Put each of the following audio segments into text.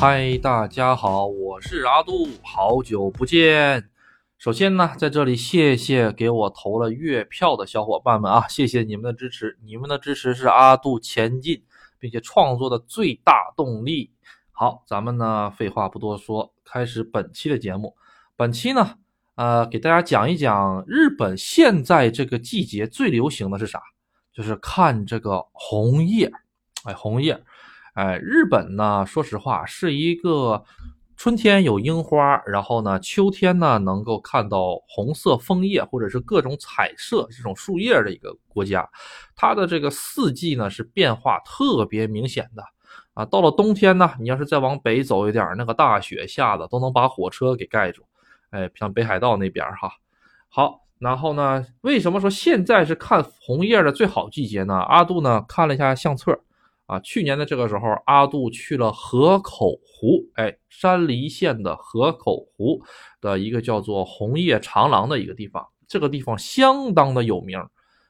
嗨，大家好，我是阿杜，好久不见。首先呢，在这里谢谢给我投了月票的小伙伴们啊，谢谢你们的支持，你们的支持是阿杜前进并且创作的最大动力。好，咱们呢废话不多说，开始本期的节目。本期呢，呃，给大家讲一讲日本现在这个季节最流行的是啥，就是看这个红叶，哎，红叶。哎，日本呢，说实话是一个春天有樱花，然后呢，秋天呢能够看到红色枫叶或者是各种彩色这种树叶的一个国家。它的这个四季呢是变化特别明显的啊。到了冬天呢，你要是再往北走一点，那个大雪下的都能把火车给盖住。哎，像北海道那边哈。好，然后呢，为什么说现在是看红叶的最好季节呢？阿杜呢看了一下相册。啊，去年的这个时候，阿杜去了河口湖，哎，山梨县的河口湖的一个叫做红叶长廊的一个地方，这个地方相当的有名，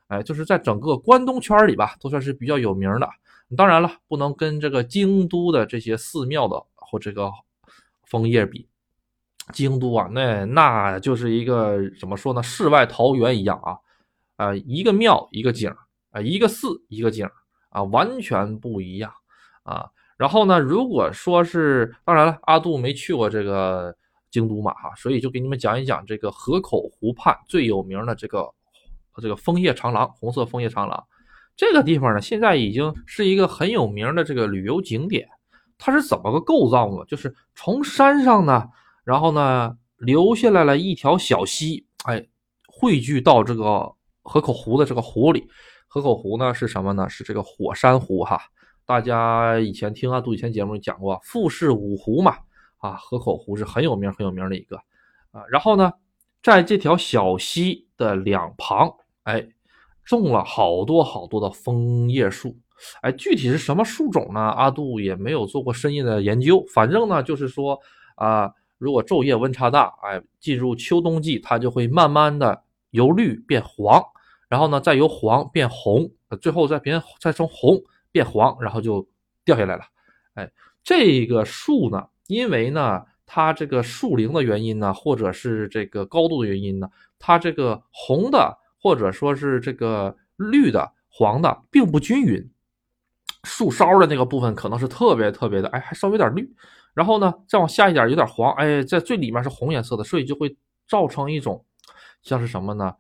哎，就是在整个关东圈里吧，都算是比较有名的。当然了，不能跟这个京都的这些寺庙的或这个枫叶比，京都啊，那那就是一个怎么说呢，世外桃源一样啊，啊，一个庙一个景啊，一个寺一个景啊，完全不一样啊！然后呢，如果说是，当然了，阿杜没去过这个京都嘛，哈，所以就给你们讲一讲这个河口湖畔最有名的这个这个枫叶长廊，红色枫叶长廊。这个地方呢，现在已经是一个很有名的这个旅游景点。它是怎么个构造呢？就是从山上呢，然后呢，流下来了一条小溪，哎，汇聚到这个河口湖的这个湖里。河口湖呢是什么呢？是这个火山湖哈。大家以前听阿杜以前节目讲过，富士五湖嘛，啊，河口湖是很有名很有名的一个啊。然后呢，在这条小溪的两旁，哎，种了好多好多的枫叶树，哎，具体是什么树种呢？阿杜也没有做过深入的研究。反正呢，就是说啊，如果昼夜温差大，哎，进入秋冬季，它就会慢慢的由绿变黄。然后呢，再由黄变红，最后再变再从红变黄，然后就掉下来了。哎，这个树呢，因为呢，它这个树龄的原因呢，或者是这个高度的原因呢，它这个红的或者说是这个绿的、黄的并不均匀。树梢的那个部分可能是特别特别的，哎，还稍微有点绿。然后呢，再往下一点有点黄，哎，在最里面是红颜色的，所以就会造成一种像是什么呢？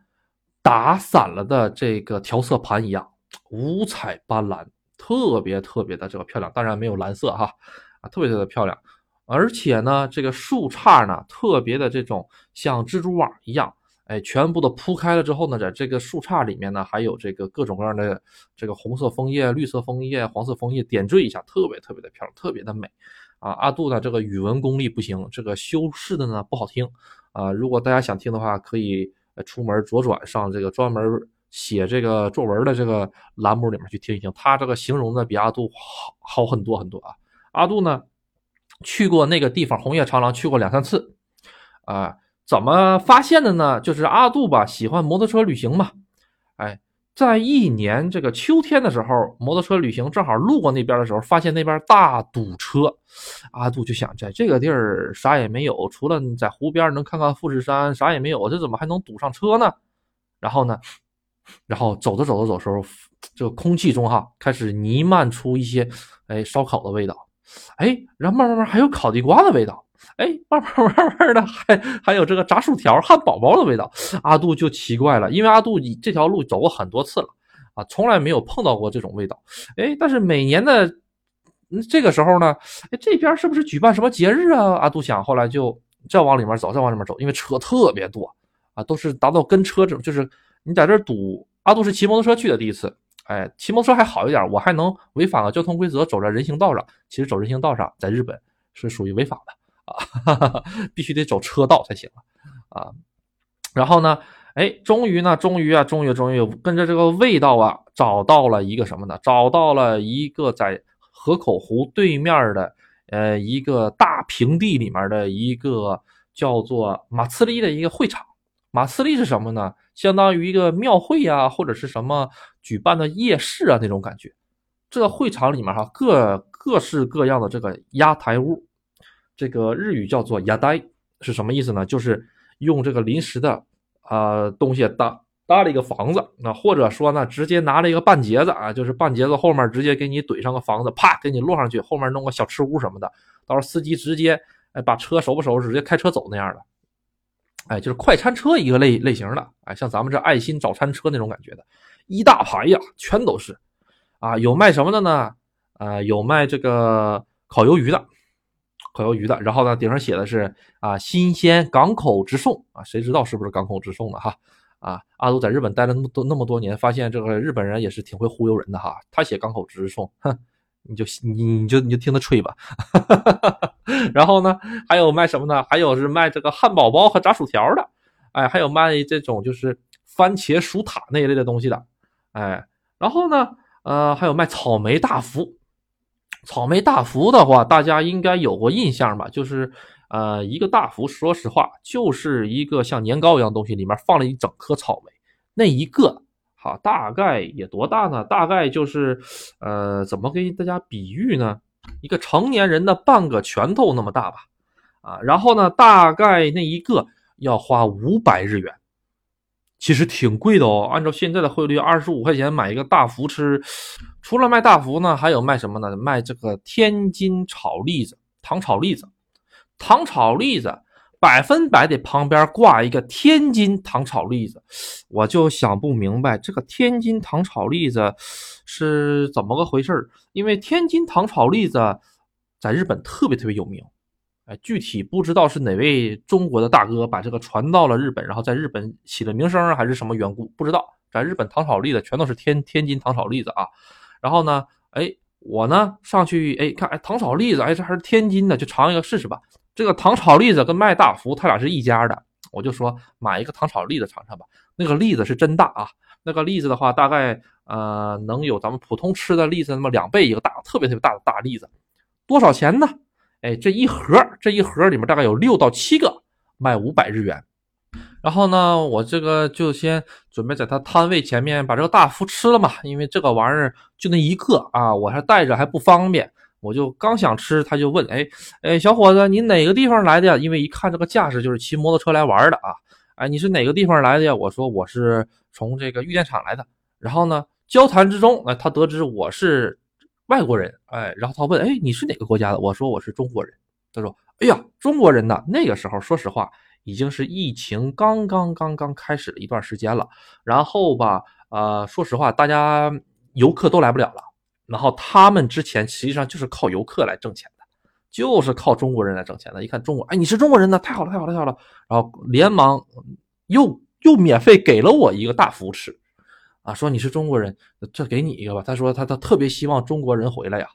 打散了的这个调色盘一样，五彩斑斓，特别特别的这个漂亮。当然没有蓝色哈，啊，特别特别漂亮。而且呢，这个树杈呢，特别的这种像蜘蛛网一样，哎，全部的铺开了之后呢，在这个树杈里面呢，还有这个各种各样的这个红色枫叶、绿色枫叶、黄色枫叶点缀一下，特别特别的漂亮，特别的美。啊，阿杜呢，这个语文功力不行，这个修饰的呢不好听。啊，如果大家想听的话，可以。出门左转上这个专门写这个作文的这个栏目里面去听一听，他这个形容的比阿杜好好很多很多啊。阿杜呢去过那个地方红叶长廊去过两三次啊，怎么发现的呢？就是阿杜吧喜欢摩托车旅行嘛，在一年这个秋天的时候，摩托车旅行正好路过那边的时候，发现那边大堵车。阿杜就想，在这个地儿啥也没有，除了在湖边能看看富士山，啥也没有，这怎么还能堵上车呢？然后呢，然后走着走着走的时候，这个空气中哈开始弥漫出一些哎烧烤的味道，哎，然后慢慢慢还有烤地瓜的味道。哎，慢慢慢慢的，还还有这个炸薯条、汉堡包的味道，阿杜就奇怪了，因为阿杜这条路走过很多次了，啊，从来没有碰到过这种味道。哎，但是每年的这个时候呢，哎，这边是不是举办什么节日啊？阿杜想，后来就再往里面走，再往里面走，因为车特别多，啊，都是达到跟车这种，就是你在这堵。阿杜是骑摩托车去的第一次，哎，骑摩托车还好一点，我还能违反了交通规则，走在人行道上。其实走人行道上，在日本是属于违法的。啊，必须得走车道才行啊！然后呢，哎，终于呢，终于啊，终于，终于跟着这个味道啊，找到了一个什么呢？找到了一个在河口湖对面的呃一个大平地里面的一个叫做马次利的一个会场。马次利是什么呢？相当于一个庙会呀，或者是什么举办的夜市啊那种感觉。这个会场里面哈，各各式各样的这个压台屋。这个日语叫做“牙呆”，是什么意思呢？就是用这个临时的啊东西搭搭了一个房子，那或者说呢，直接拿了一个半截子啊，就是半截子后面直接给你怼上个房子，啪给你摞上去，后面弄个小吃屋什么的，到时候司机直接哎把车收不收拾，直接开车走那样的，哎，就是快餐车一个类类型的，哎，像咱们这爱心早餐车那种感觉的，一大排呀，全都是啊，有卖什么的呢？啊，有卖这个烤鱿鱼的。烤鱿鱼的，然后呢，顶上写的是啊，新鲜港口直送啊，谁知道是不是港口直送的哈？啊，阿杜在日本待了那么多那么多年，发现这个日本人也是挺会忽悠人的哈。他写港口直送，哼，你就你你就你就听他吹吧。然后呢，还有卖什么呢？还有是卖这个汉堡包和炸薯条的，哎，还有卖这种就是番茄薯塔那一类的东西的，哎，然后呢，呃，还有卖草莓大福。草莓大福的话，大家应该有过印象吧？就是，呃，一个大福，说实话，就是一个像年糕一样东西，里面放了一整颗草莓。那一个，好，大概也多大呢？大概就是，呃，怎么给大家比喻呢？一个成年人的半个拳头那么大吧。啊，然后呢，大概那一个要花五百日元。其实挺贵的哦，按照现在的汇率，二十五块钱买一个大福吃。除了卖大福呢，还有卖什么呢？卖这个天津炒栗子，糖炒栗子，糖炒栗子，百分百得旁边挂一个天津糖炒栗子。我就想不明白，这个天津糖炒栗子是怎么个回事因为天津糖炒栗子在日本特别特别有名。哎，具体不知道是哪位中国的大哥把这个传到了日本，然后在日本起了名声，还是什么缘故？不知道。在日本糖炒栗子全都是天天津糖炒栗子啊。然后呢，哎，我呢上去哎看，哎糖炒栗子，哎这还是天津的，就尝一个试试吧。这个糖炒栗子跟卖大福他俩是一家的，我就说买一个糖炒栗子尝尝吧。那个栗子是真大啊，那个栗子的话大概呃能有咱们普通吃的栗子那么两倍一个大，特别特别大的大栗子。多少钱呢？哎，这一盒这一盒里面大概有六到七个，卖五百日元。然后呢，我这个就先准备在他摊位前面把这个大福吃了嘛，因为这个玩意儿就那一个啊，我还带着还不方便。我就刚想吃，他就问：“哎哎，小伙子，你哪个地方来的呀？”因为一看这个架势就是骑摩托车来玩的啊。哎，你是哪个地方来的呀？我说我是从这个玉电厂来的。然后呢，交谈之中，哎，他得知我是。外国人，哎，然后他问，哎，你是哪个国家的？我说我是中国人。他说，哎呀，中国人呢？那个时候，说实话，已经是疫情刚刚刚刚开始了一段时间了。然后吧，呃，说实话，大家游客都来不了了。然后他们之前实际上就是靠游客来挣钱的，就是靠中国人来挣钱的。一看中国，哎，你是中国人呢？太好了，太好了，太好了。然后连忙又又免费给了我一个大扶持。啊，说你是中国人，这给你一个吧。他说他他特别希望中国人回来呀，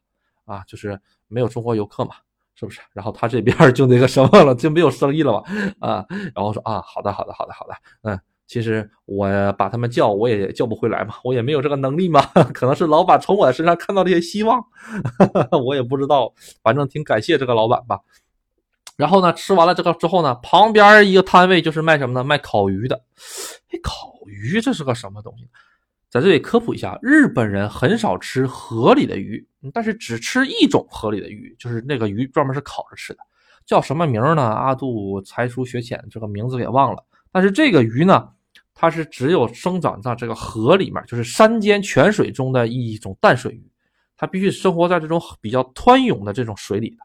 啊，就是没有中国游客嘛，是不是？然后他这边就那个什么了，就没有生意了嘛，啊，然后说啊，好的好的好的好的，嗯，其实我把他们叫我也叫不回来嘛，我也没有这个能力嘛，可能是老板从我身上看到了一些希望，我也不知道，反正挺感谢这个老板吧。然后呢，吃完了这个之后呢，旁边一个摊位就是卖什么呢？卖烤鱼的。哎，烤鱼这是个什么东西？在这里科普一下，日本人很少吃河里的鱼，但是只吃一种河里的鱼，就是那个鱼专门是烤着吃的，叫什么名呢？阿杜才疏学浅，这个名字给忘了。但是这个鱼呢，它是只有生长在这个河里面，就是山间泉水中的一种淡水鱼，它必须生活在这种比较湍涌的这种水里的。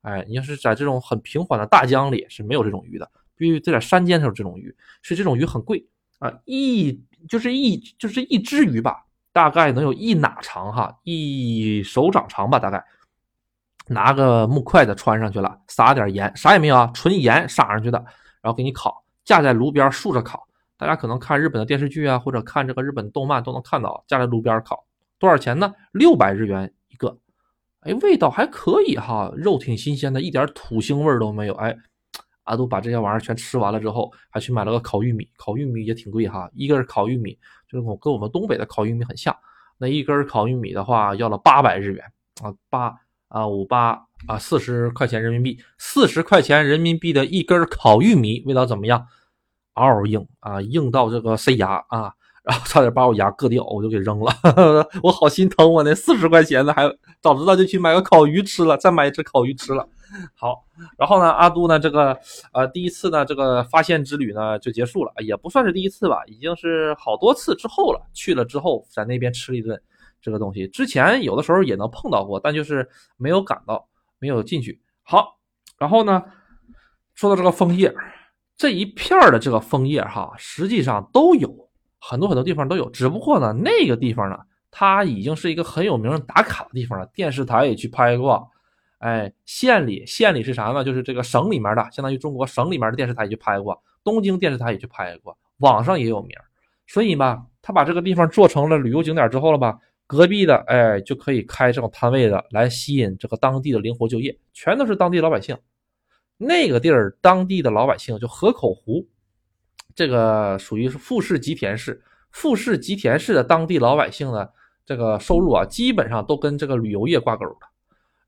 哎，你要是在这种很平缓的大江里是没有这种鱼的，必须在山间才有这种鱼，是这种鱼很贵啊，一。就是一就是一只鱼吧，大概能有一哪长哈，一手掌长吧，大概拿个木筷子穿上去了，撒点盐，啥也没有啊，纯盐撒上去的，然后给你烤，架在炉边竖着烤。大家可能看日本的电视剧啊，或者看这个日本动漫都能看到，架在炉边烤，多少钱呢？六百日元一个。哎，味道还可以哈，肉挺新鲜的，一点土腥味都没有。哎。阿杜把这些玩意儿全吃完了之后，还去买了个烤玉米。烤玉米也挺贵哈，一根烤玉米就是我跟我们东北的烤玉米很像。那一根烤玉米的话，要了八百日元啊，八啊五八啊，四十块钱人民币，四十块钱人民币的一根烤玉米，味道怎么样？嗷嗷硬啊，硬到这个塞牙啊！然后差点把我牙硌掉，我就给扔了，我好心疼我那四十块钱呢，还早知道就去买个烤鱼吃了，再买一只烤鱼吃了。好，然后呢，阿杜呢，这个呃第一次呢，这个发现之旅呢就结束了，也不算是第一次吧，已经是好多次之后了。去了之后，在那边吃了一顿这个东西，之前有的时候也能碰到过，但就是没有赶到，没有进去。好，然后呢，说到这个枫叶，这一片的这个枫叶哈，实际上都有很多很多地方都有，只不过呢，那个地方呢，它已经是一个很有名打卡的地方了，电视台也去拍过。哎，县里县里是啥呢？就是这个省里面的，相当于中国省里面的电视台也去拍过，东京电视台也去拍过，网上也有名。所以吧，他把这个地方做成了旅游景点之后了吧，隔壁的哎就可以开这种摊位的，来吸引这个当地的灵活就业，全都是当地老百姓。那个地儿当地的老百姓就河口湖，这个属于是富士吉田市，富士吉田市的当地老百姓呢，这个收入啊，基本上都跟这个旅游业挂钩的。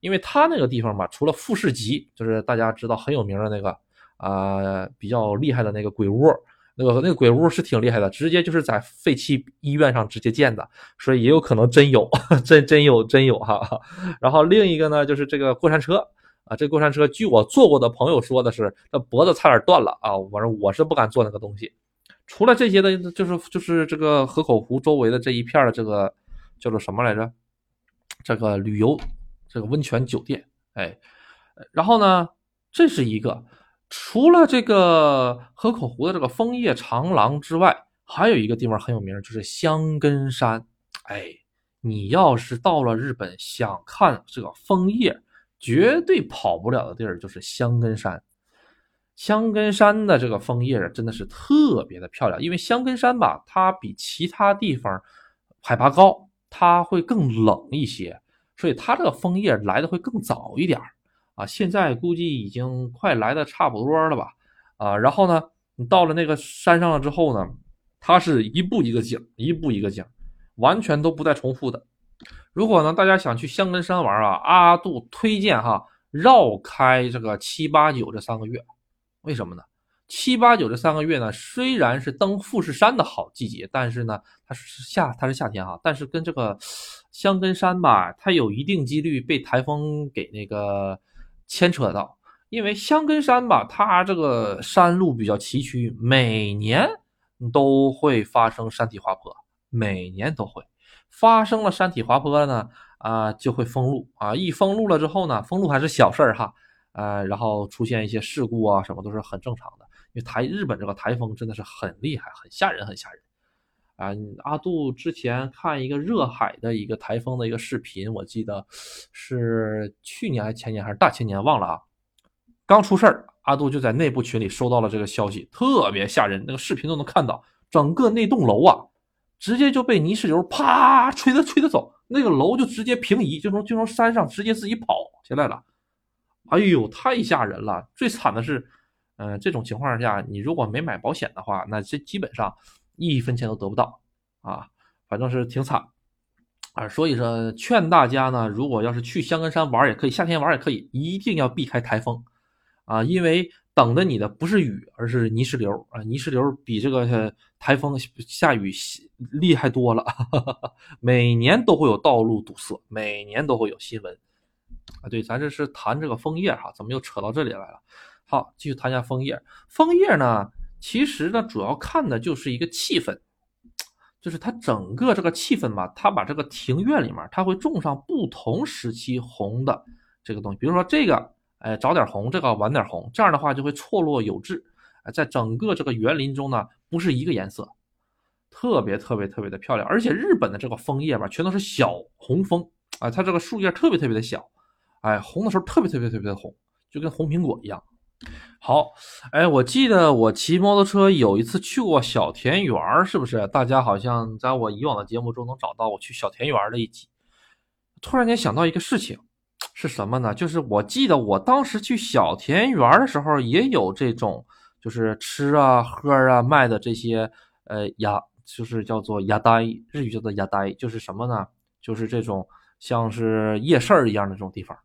因为他那个地方吧，除了富士急，就是大家知道很有名的那个啊，比较厉害的那个鬼屋，那个那个鬼屋是挺厉害的，直接就是在废弃医院上直接建的，所以也有可能真有，真真有真有哈。然后另一个呢，就是这个过山车啊，这过山车，据我坐过的朋友说的是，那脖子差点断了啊，反正我是不敢坐那个东西。除了这些的，就是就是这个河口湖周围的这一片的这个叫做什么来着？这个旅游。这个温泉酒店，哎，然后呢，这是一个，除了这个河口湖的这个枫叶长廊之外，还有一个地方很有名，就是香根山。哎，你要是到了日本想看这个枫叶，绝对跑不了的地儿就是香根山。香根山的这个枫叶真的是特别的漂亮，因为香根山吧，它比其他地方海拔高，它会更冷一些。所以它这个枫叶来的会更早一点啊，现在估计已经快来的差不多了吧，啊，然后呢，你到了那个山上了之后呢，它是一步一个景，一步一个景，完全都不带重复的。如果呢大家想去香根山玩啊，阿杜推荐哈，绕开这个七八九这三个月，为什么呢？七八九这三个月呢，虽然是登富士山的好季节，但是呢，它是夏，它是夏天哈，但是跟这个香根山吧，它有一定几率被台风给那个牵扯到，因为香根山吧，它这个山路比较崎岖，每年都会发生山体滑坡，每年都会。发生了山体滑坡呢，啊，就会封路啊，一封路了之后呢，封路还是小事儿哈，呃，然后出现一些事故啊，什么都是很正常的。因为台日本这个台风真的是很厉害，很吓人，很吓人啊！阿杜之前看一个热海的一个台风的一个视频，我记得是去年还是前年还是大前年忘了啊。刚出事儿，阿杜就在内部群里收到了这个消息，特别吓人。那个视频都能看到，整个那栋楼啊，直接就被泥石流啪吹的吹的走，那个楼就直接平移，就从就从山上直接自己跑下来了。哎呦，太吓人了！最惨的是。嗯，这种情况下，你如果没买保险的话，那这基本上一分钱都得不到啊，反正是挺惨啊。所以说，劝大家呢，如果要是去香根山玩也可以，夏天玩也可以，一定要避开台风啊，因为等着你的不是雨，而是泥石流啊，泥石流比这个台风下雨厉害多了，每年都会有道路堵塞，每年都会有新闻啊。对，咱这是谈这个枫叶哈，怎么又扯到这里来了？好，继续谈一下枫叶。枫叶呢，其实呢，主要看的就是一个气氛，就是它整个这个气氛吧。它把这个庭院里面，它会种上不同时期红的这个东西，比如说这个，哎，早点红，这个晚点红，这样的话就会错落有致。哎，在整个这个园林中呢，不是一个颜色，特别特别特别的漂亮。而且日本的这个枫叶吧，全都是小红枫，哎，它这个树叶特别特别的小，哎，红的时候特别特别特别的红，就跟红苹果一样。好，哎，我记得我骑摩托车有一次去过小田园，是不是？大家好像在我以往的节目中能找到我去小田园的一集。突然间想到一个事情，是什么呢？就是我记得我当时去小田园的时候，也有这种，就是吃啊、喝啊、卖的这些，呃，鸭，就是叫做鸭呆，日语叫做鸭呆，就是什么呢？就是这种像是夜市一样的这种地方。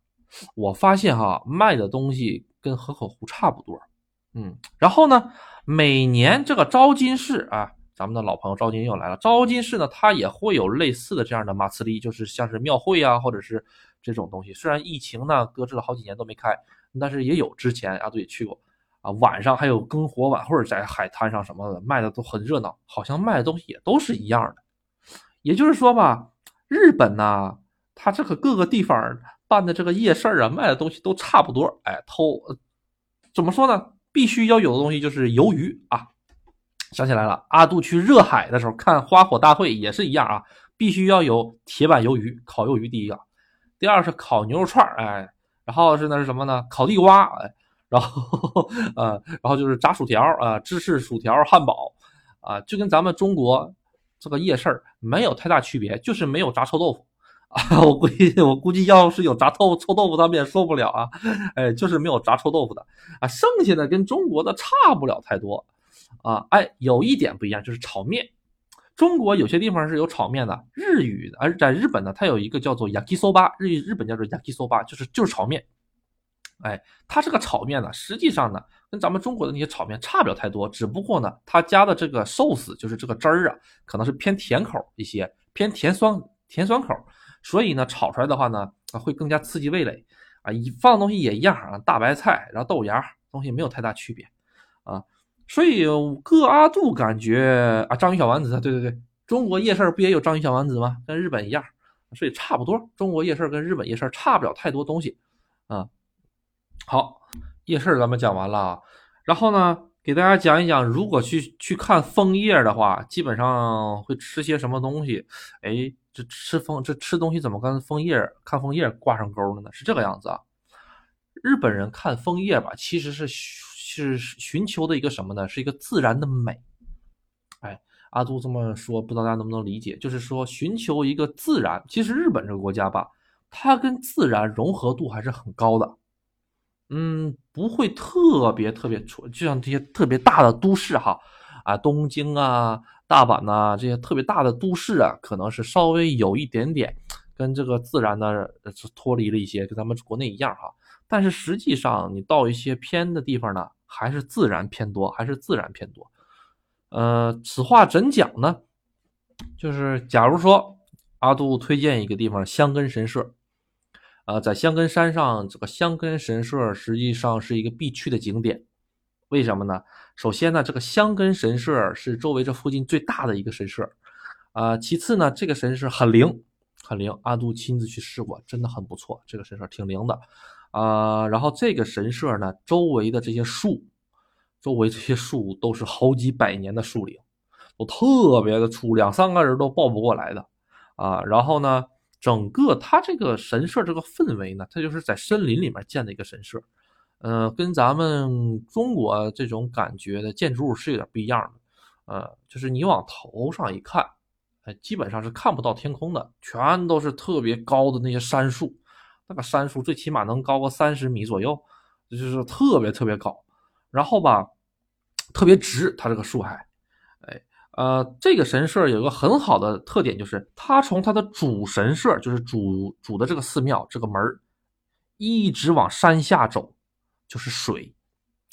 我发现哈，卖的东西。跟河口湖差不多，嗯，然后呢，每年这个招金市啊，咱们的老朋友昭金又来了。昭金市呢，它也会有类似的这样的马茨利，就是像是庙会啊，或者是这种东西。虽然疫情呢搁置了好几年都没开，但是也有。之前阿杜也去过啊，晚上还有篝火晚会在海滩上什么的，卖的都很热闹，好像卖的东西也都是一样的。也就是说吧，日本呢，它这个各个地方办的这个夜市啊，卖的东西都差不多。哎，偷怎么说呢？必须要有的东西就是鱿鱼啊！想起来了，阿杜去热海的时候看花火大会也是一样啊，必须要有铁板鱿鱼、烤鱿鱼第一个，第二是烤牛肉串儿哎，然后是那是什么呢？烤地瓜，哎，然后呃，然后就是炸薯条啊，芝士薯条、汉堡啊，就跟咱们中国这个夜市儿没有太大区别，就是没有炸臭豆腐。啊，我估计我估计要是有炸豆臭豆腐，他们也受不了啊！哎，就是没有炸臭豆腐的啊，剩下的跟中国的差不了太多啊。哎，有一点不一样，就是炒面。中国有些地方是有炒面的，日语，而在日本呢，它有一个叫做 yakisoba，日日本叫做 yakisoba，就是就是炒面。哎，它这个炒面呢，实际上呢，跟咱们中国的那些炒面差不了太多，只不过呢，它加的这个寿司，就是这个汁儿啊，可能是偏甜口一些，偏甜酸甜酸口。所以呢，炒出来的话呢，会更加刺激味蕾，啊，一放东西也一样啊，大白菜，然后豆芽，东西没有太大区别，啊，所以各阿杜感觉啊，章鱼小丸子，对对对，中国夜市不也有章鱼小丸子吗？跟日本一样，所以差不多，中国夜市跟日本夜市差不了太多东西，啊，好，夜市咱们讲完了，然后呢，给大家讲一讲，如果去去看枫叶的话，基本上会吃些什么东西，哎。这吃枫这吃东西怎么跟枫叶看枫叶挂上钩了呢？是这个样子啊。日本人看枫叶吧，其实是是寻求的一个什么呢？是一个自然的美。哎，阿杜这么说，不知道大家能不能理解？就是说寻求一个自然。其实日本这个国家吧，它跟自然融合度还是很高的。嗯，不会特别特别出，就像这些特别大的都市哈，啊，东京啊。大阪呐，这些特别大的都市啊，可能是稍微有一点点跟这个自然呢脱离了一些，跟咱们国内一样哈。但是实际上，你到一些偏的地方呢，还是自然偏多，还是自然偏多。呃，此话怎讲呢？就是假如说阿杜推荐一个地方香根神社，呃，在香根山上，这个香根神社实际上是一个必去的景点。为什么呢？首先呢，这个香根神社是周围这附近最大的一个神社，啊，其次呢，这个神社很灵，很灵。阿杜亲自去试过，真的很不错，这个神社挺灵的，啊，然后这个神社呢，周围的这些树，周围这些树都是好几百年的树龄，都特别的粗，两三个人都抱不过来的，啊，然后呢，整个它这个神社这个氛围呢，它就是在森林里面建的一个神社。呃，跟咱们中国这种感觉的建筑物是有点不一样的，呃，就是你往头上一看，哎，基本上是看不到天空的，全都是特别高的那些杉树，那个杉树最起码能高个三十米左右，就是特别特别高，然后吧，特别直，它这个树还，哎，呃，这个神社有个很好的特点，就是它从它的主神社，就是主主的这个寺庙这个门一直往山下走。就是水，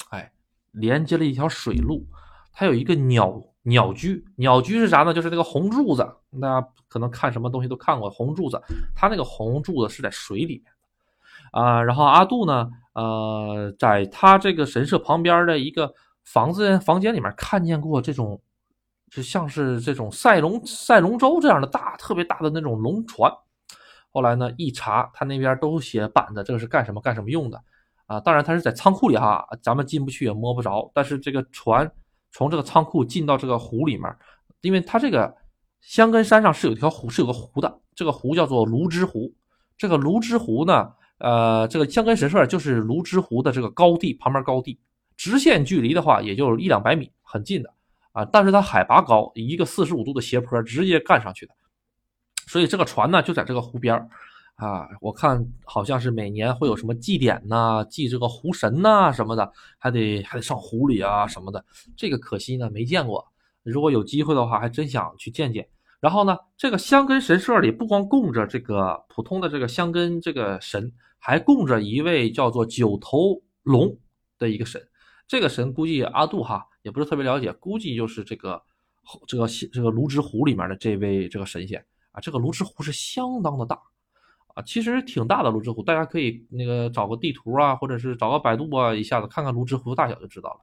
哎，连接了一条水路。它有一个鸟鸟居，鸟居是啥呢？就是那个红柱子，大家可能看什么东西都看过红柱子。它那个红柱子是在水里面的啊。然后阿杜呢，呃，在他这个神社旁边的一个房子房间里面看见过这种，就像是这种赛龙赛龙舟这样的大特别大的那种龙船。后来呢，一查，他那边都写板子，这个是干什么干什么用的。啊，当然他是在仓库里哈，咱们进不去也摸不着。但是这个船从这个仓库进到这个湖里面，因为它这个香根山上是有一条湖，是有个湖的。这个湖叫做芦之湖。这个芦之湖呢，呃，这个香根神社就是芦之湖的这个高地旁边高地，直线距离的话也就一两百米，很近的啊。但是它海拔高，一个四十五度的斜坡直接干上去的，所以这个船呢就在这个湖边儿。啊，我看好像是每年会有什么祭典呐，祭这个湖神呐什么的，还得还得上湖里啊什么的。这个可惜呢没见过，如果有机会的话，还真想去见见。然后呢，这个香根神社里不光供着这个普通的这个香根这个神，还供着一位叫做九头龙的一个神。这个神估计阿杜哈也不是特别了解，估计就是这个这个这个泸沽湖里面的这位这个神仙啊，这个泸沽湖是相当的大啊，其实挺大的泸沽湖，大家可以那个找个地图啊，或者是找个百度啊，一下子看看泸沽湖大小就知道了。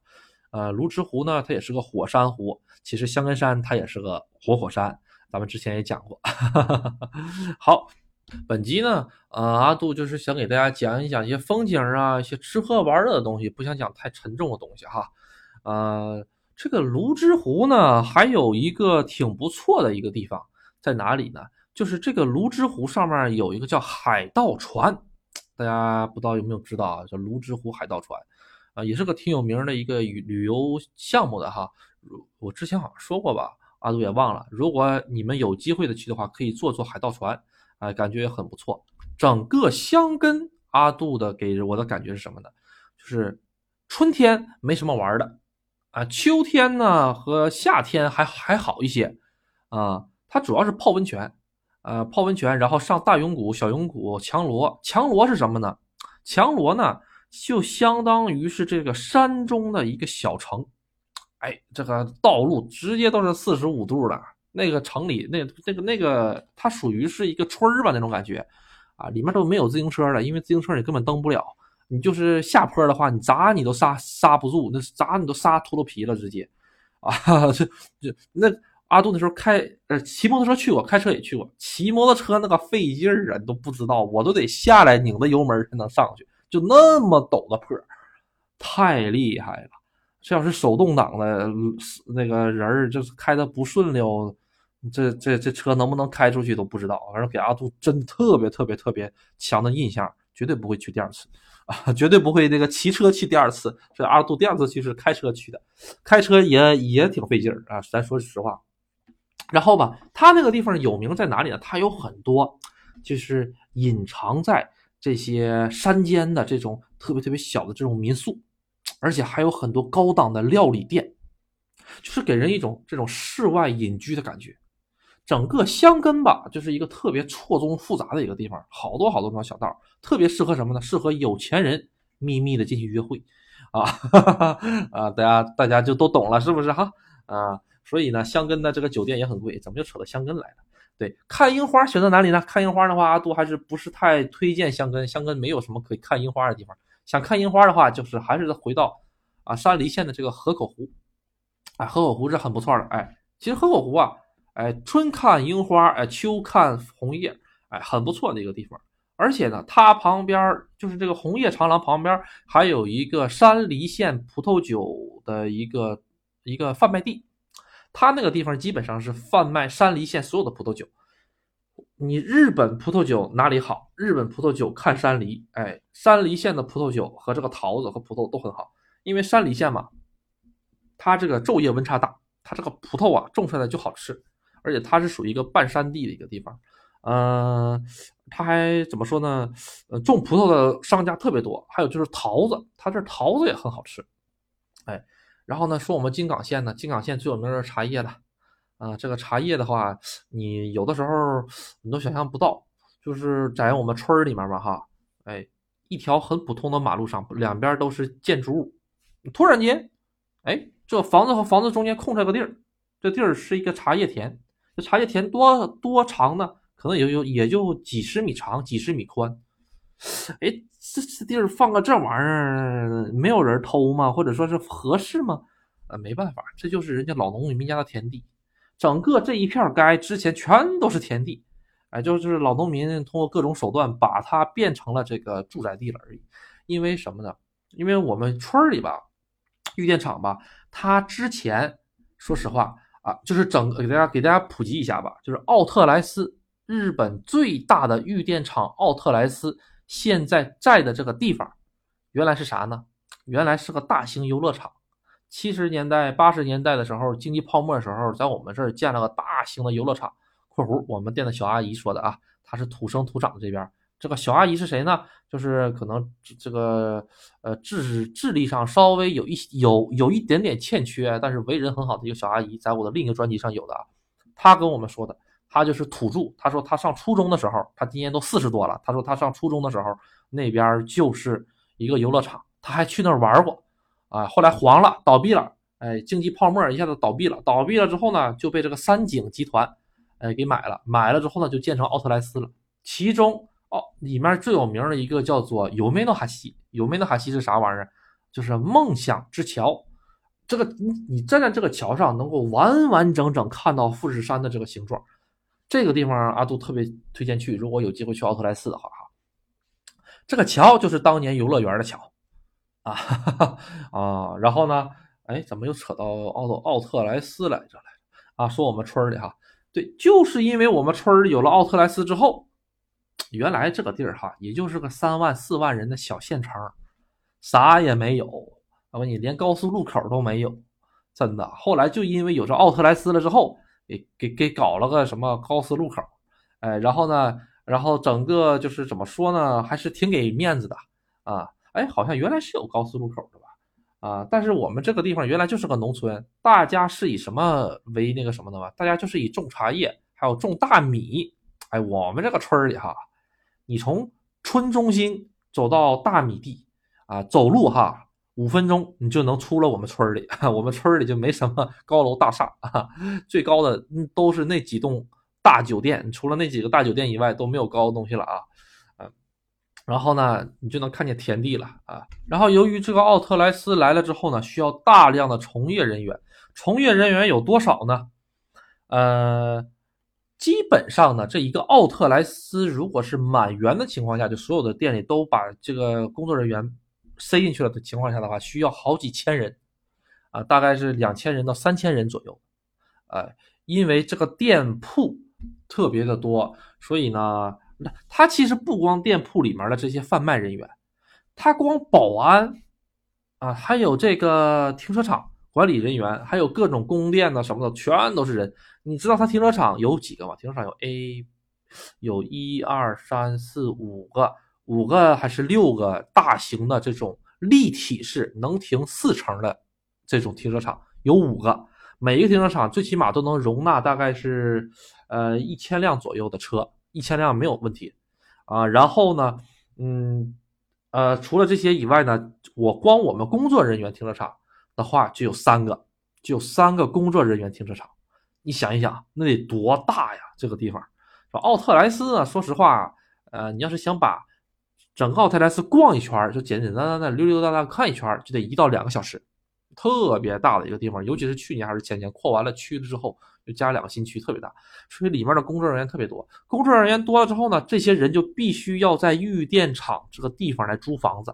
呃，泸沽湖呢，它也是个火山湖，其实香根山它也是个活火山，咱们之前也讲过。好，本集呢，呃，阿杜就是想给大家讲一讲一些风景啊，一些吃喝玩乐的东西，不想讲太沉重的东西哈。呃。这个泸沽湖呢，还有一个挺不错的一个地方在哪里呢？就是这个泸沽湖上面有一个叫海盗船，大家不知道有没有知道啊？叫泸沽湖海盗船，啊，也是个挺有名的一个旅旅游项目的哈。我之前好像说过吧，阿杜也忘了。如果你们有机会的去的话，可以坐坐海盗船，啊，感觉也很不错。整个香根阿杜的给我的感觉是什么呢？就是春天没什么玩的。啊，秋天呢和夏天还还好一些，啊，它主要是泡温泉，呃，泡温泉，然后上大永谷、小永谷、强罗。强罗是什么呢？强罗呢就相当于是这个山中的一个小城，哎，这个道路直接都是四十五度的，那个城里那那个那个它属于是一个村儿吧那种感觉，啊，里面都没有自行车的，因为自行车你根本蹬不了。你就是下坡的话，你砸你都刹刹不住，那砸你都刹秃噜皮了，直接啊！这这那阿杜那时候开呃骑摩托车去过，开车也去过。骑摩托车那个费劲儿啊，你都不知道，我都得下来拧着油门才能上去，就那么陡的坡，太厉害了。这要是手动挡的那个人儿，就是开的不顺溜，这这这车能不能开出去都不知道。反正给阿杜真特别特别特别强的印象，绝对不会去第二次。啊，绝对不会那个骑车去第二次。这阿杜第二次去是开车去的，开车也也挺费劲儿啊。咱说实话，然后吧，他那个地方有名在哪里呢？它有很多，就是隐藏在这些山间的这种特别特别小的这种民宿，而且还有很多高档的料理店，就是给人一种这种世外隐居的感觉。整个香根吧，就是一个特别错综复杂的一个地方，好多好多条小道，特别适合什么呢？适合有钱人秘密的进去约会，啊哈哈哈啊，大家大家就都懂了，是不是哈？啊，所以呢，香根的这个酒店也很贵，怎么就扯到香根来了？对，看樱花选择哪里呢？看樱花的话，阿杜还是不是太推荐香根，香根没有什么可以看樱花的地方。想看樱花的话，就是还是回到啊山梨县的这个河口湖，啊，河口湖是很不错的，哎，其实河口湖啊。哎，春看樱花，哎，秋看红叶，哎，很不错的一个地方。而且呢，它旁边就是这个红叶长廊旁边还有一个山梨县葡萄酒的一个一个贩卖地。它那个地方基本上是贩卖山梨县所有的葡萄酒。你日本葡萄酒哪里好？日本葡萄酒看山梨，哎，山梨县的葡萄酒和这个桃子和葡萄都很好，因为山梨县嘛，它这个昼夜温差大，它这个葡萄啊种出来就好吃。而且它是属于一个半山地的一个地方，嗯，它还怎么说呢？呃，种葡萄的商家特别多，还有就是桃子，它这桃子也很好吃，哎，然后呢，说我们金港县呢，金港县最有名的是茶叶了，啊，这个茶叶的话，你有的时候你都想象不到，就是在我们村里面吧，哈，哎，一条很普通的马路上，两边都是建筑物，突然间，哎，这房子和房子中间空出来个地儿，这地儿是一个茶叶田。这茶叶田多多长呢？可能也就也就几十米长，几十米宽。哎，这这地儿放个这玩意儿，没有人偷吗？或者说是合适吗？呃，没办法，这就是人家老农民家的田地。整个这一片儿街之前全都是田地，哎，就是老农民通过各种手段把它变成了这个住宅地了而已。因为什么呢？因为我们村里吧，玉电厂吧，它之前说实话。啊，就是整个给大家给大家普及一下吧，就是奥特莱斯，日本最大的玉电厂奥特莱斯现在在的这个地方，原来是啥呢？原来是个大型游乐场。七十年代、八十年代的时候，经济泡沫的时候，在我们这儿建了个大型的游乐场。（括弧我们店的小阿姨说的啊，她是土生土长的这边。）这个小阿姨是谁呢？就是可能这个呃智智力上稍微有一有有一点点欠缺，但是为人很好的一个小阿姨，在我的另一个专辑上有的。她跟我们说的，他就是土著。他说他上初中的时候，他今年都四十多了。他说他上初中的时候，那边就是一个游乐场，他还去那儿玩过啊。后来黄了，倒闭了，哎，经济泡沫一下子倒闭了，倒闭了之后呢，就被这个三井集团，哎，给买了，买了之后呢，就建成奥特莱斯了。其中哦，里面最有名的一个叫做尤梅诺哈西，尤梅诺哈西是啥玩意儿？就是梦想之桥。这个你你站在这个桥上，能够完完整整看到富士山的这个形状。这个地方阿杜特别推荐去，如果有机会去奥特莱斯的话哈。这个桥就是当年游乐园的桥啊哈哈 啊，然后呢？哎，怎么又扯到奥特奥特莱斯来着来啊？说我们村里哈，对，就是因为我们村里有了奥特莱斯之后，原来这个地儿哈，也就是个三万四万人的小县城，啥也没有。我问你，连高速路口都没有，真的。后来就因为有这奥特莱斯了之后，给给给搞了个什么高速路口，哎，然后呢，然后整个就是怎么说呢，还是挺给面子的啊。哎，好像原来是有高速路口的吧？啊，但是我们这个地方原来就是个农村，大家是以什么为那个什么的嘛？大家就是以种茶叶，还有种大米。哎，我们这个村里哈，你从村中心走到大米地啊，走路哈，五分钟你就能出了我们村里。我们村里就没什么 高楼大厦啊，最高的都是那几栋大酒店，除了那几个大酒店以外都没有高的东西了啊。嗯然后呢，你就能看见田地了啊。然后由于这个奥特莱斯来了之后呢，需要大量的从业人员。从业人员有多少呢？呃，基本上呢，这一个奥特莱斯如果是满员的情况下，就所有的店里都把这个工作人员塞进去了的情况下的话，需要好几千人啊，大概是两千人到三千人左右。呃，因为这个店铺特别的多，所以呢。那他其实不光店铺里面的这些贩卖人员，他光保安啊，还有这个停车场管理人员，还有各种供电的什么的，全都是人。你知道他停车场有几个吗？停车场有 A，有一二三四五个，五个还是六个大型的这种立体式能停四层的这种停车场有五个，每一个停车场最起码都能容纳大概是呃一千辆左右的车。一千辆没有问题，啊，然后呢，嗯，呃，除了这些以外呢，我光我们工作人员停车场的话就有三个，就有三个工作人员停车场。你想一想，那得多大呀？这个地方，说奥特莱斯呢？说实话，呃，你要是想把整个奥特莱斯逛一圈，就简简单单的溜溜达达看一圈，就得一到两个小时。特别大的一个地方，尤其是去年还是前年扩完了区了之后，又加两个新区，特别大，所以里面的工作人员特别多。工作人员多了之后呢，这些人就必须要在玉电厂这个地方来租房子。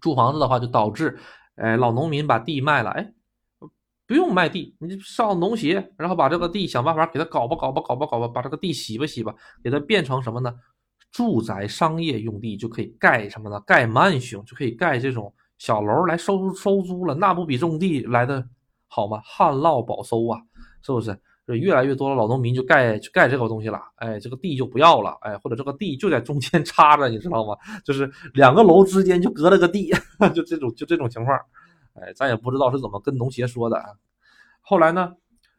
租房子的话，就导致，哎，老农民把地卖了，哎，不用卖地，你上农协，然后把这个地想办法给他搞吧，搞吧，搞吧，搞吧，把这个地洗吧，洗吧，给它变成什么呢？住宅商业用地就可以盖什么呢？盖慢熊就可以盖这种。小楼来收收租了，那不比种地来的好吗？旱涝保收啊，是不是？越来越多的老农民就盖盖这个东西了，哎，这个地就不要了，哎，或者这个地就在中间 插着，你知道吗？就是两个楼之间就隔了个地，就这种就这种情况，哎，咱也不知道是怎么跟农协说的啊。后来呢，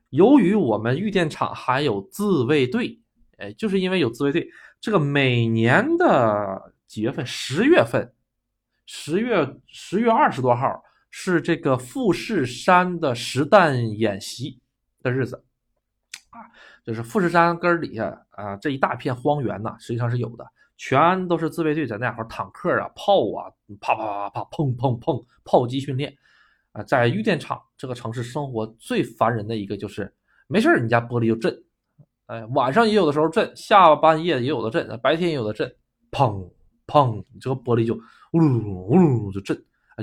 由于我们玉电厂还有自卫队，哎，就是因为有自卫队，这个每年的几月份？十月份。十月十月二十多号是这个富士山的实弹演习的日子啊，就是富士山根儿底下啊这一大片荒原呐，实际上是有的，全都是自卫队在那块，坦克啊、炮啊，啪啪啪啪砰砰砰，炮击训练啊，在玉电厂这个城市生活最烦人的一个就是没事儿，你家玻璃就震，哎，晚上也有的时候震，下半夜也有的震，白天也有的震，砰砰，这个玻璃就。呜噜呜噜就震，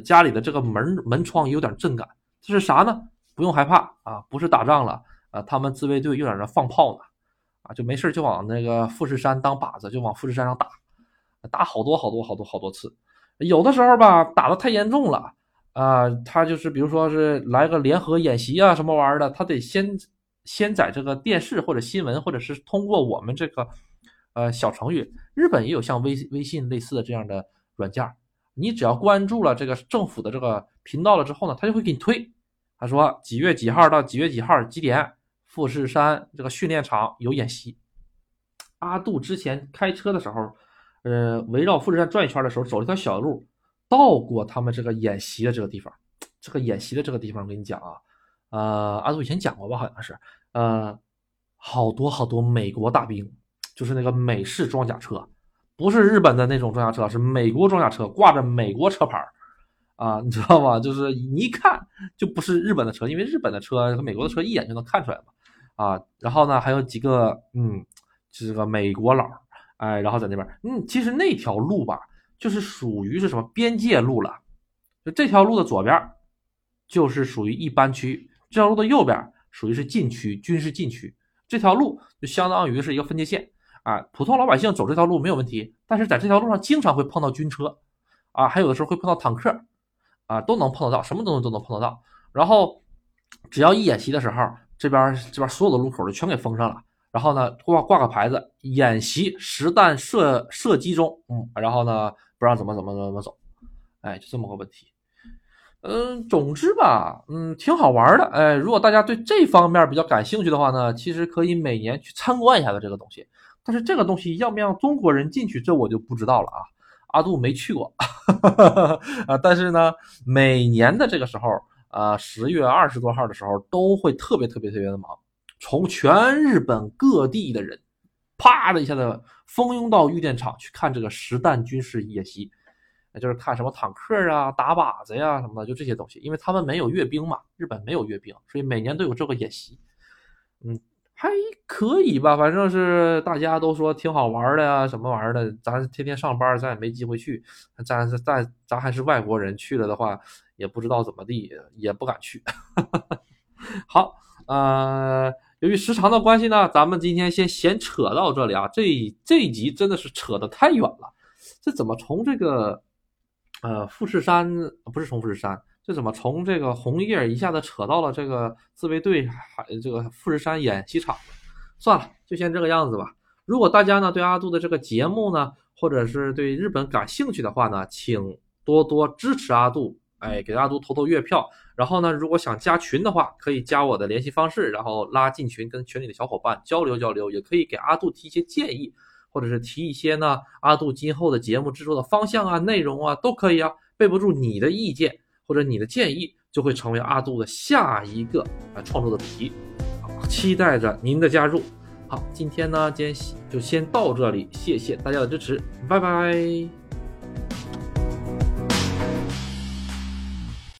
家里的这个门门窗有点震感，这是啥呢？不用害怕啊，不是打仗了啊，他们自卫队又在那放炮呢，啊，就没事就往那个富士山当靶子，就往富士山上打，打好多好多好多好多次，有的时候吧，打的太严重了啊，他就是比如说是来个联合演习啊什么玩意儿的，他得先先在这个电视或者新闻，或者是通过我们这个呃小程序，日本也有像微微信类似的这样的软件。你只要关注了这个政府的这个频道了之后呢，他就会给你推。他说几月几号到几月几号几点，富士山这个训练场有演习。阿杜之前开车的时候，呃，围绕富士山转一圈的时候，走了一条小路，到过他们这个演习的这个地方。这个演习的这个地方，我跟你讲啊，呃，阿杜以前讲过吧，好像是，呃，好多好多美国大兵，就是那个美式装甲车，不是日本的那种装甲车，是美国装甲车，挂着美国车牌儿啊，你知道吗？就是你一看就不是日本的车，因为日本的车和美国的车一眼就能看出来嘛，啊，然后呢，还有几个，嗯，这个美国佬，哎，然后在那边，嗯，其实那条路吧，就是属于是什么边界路了，就这条路的左边。就是属于一般区，这条路的右边属于是禁区，军事禁区。这条路就相当于是一个分界线啊，普通老百姓走这条路没有问题，但是在这条路上经常会碰到军车啊，还有的时候会碰到坦克啊，都能碰得到，什么东西都能碰得到。然后只要一演习的时候，这边这边所有的路口就全给封上了，然后呢挂挂个牌子，演习实弹射射击中，嗯，然后呢不让怎么怎么怎么走，哎，就这么个问题。嗯，总之吧，嗯，挺好玩的。哎，如果大家对这方面比较感兴趣的话呢，其实可以每年去参观一下的这个东西。但是这个东西要不让中国人进去，这我就不知道了啊。阿杜没去过 啊，但是呢，每年的这个时候，啊，十月二十多号的时候，都会特别特别特别的忙，从全日本各地的人，啪的一下子蜂拥到御电场去看这个实弹军事演习。那就是看什么坦克啊、打靶子呀什么的，就这些东西，因为他们没有阅兵嘛，日本没有阅兵，所以每年都有这个演习。嗯，还可以吧，反正是大家都说挺好玩的呀，什么玩意儿的，咱天天上班，咱也没机会去，咱是但咱还是外国人去了的话，也不知道怎么地，也不敢去。好，呃，由于时长的关系呢，咱们今天先闲扯到这里啊，这这一集真的是扯得太远了，这怎么从这个？呃，富士山不是从富士山，这怎么从这个红叶一下子扯到了这个自卫队，还这个富士山演习场？算了，就先这个样子吧。如果大家呢对阿杜的这个节目呢，或者是对日本感兴趣的话呢，请多多支持阿杜，哎，给阿杜投投月票。然后呢，如果想加群的话，可以加我的联系方式，然后拉进群，跟群里的小伙伴交流交流，也可以给阿杜提一些建议。或者是提一些呢，阿杜今后的节目制作的方向啊、内容啊都可以啊。备不住你的意见或者你的建议，就会成为阿杜的下一个啊创作的主题。期待着您的加入。好，今天呢，今天就先到这里，谢谢大家的支持，拜拜。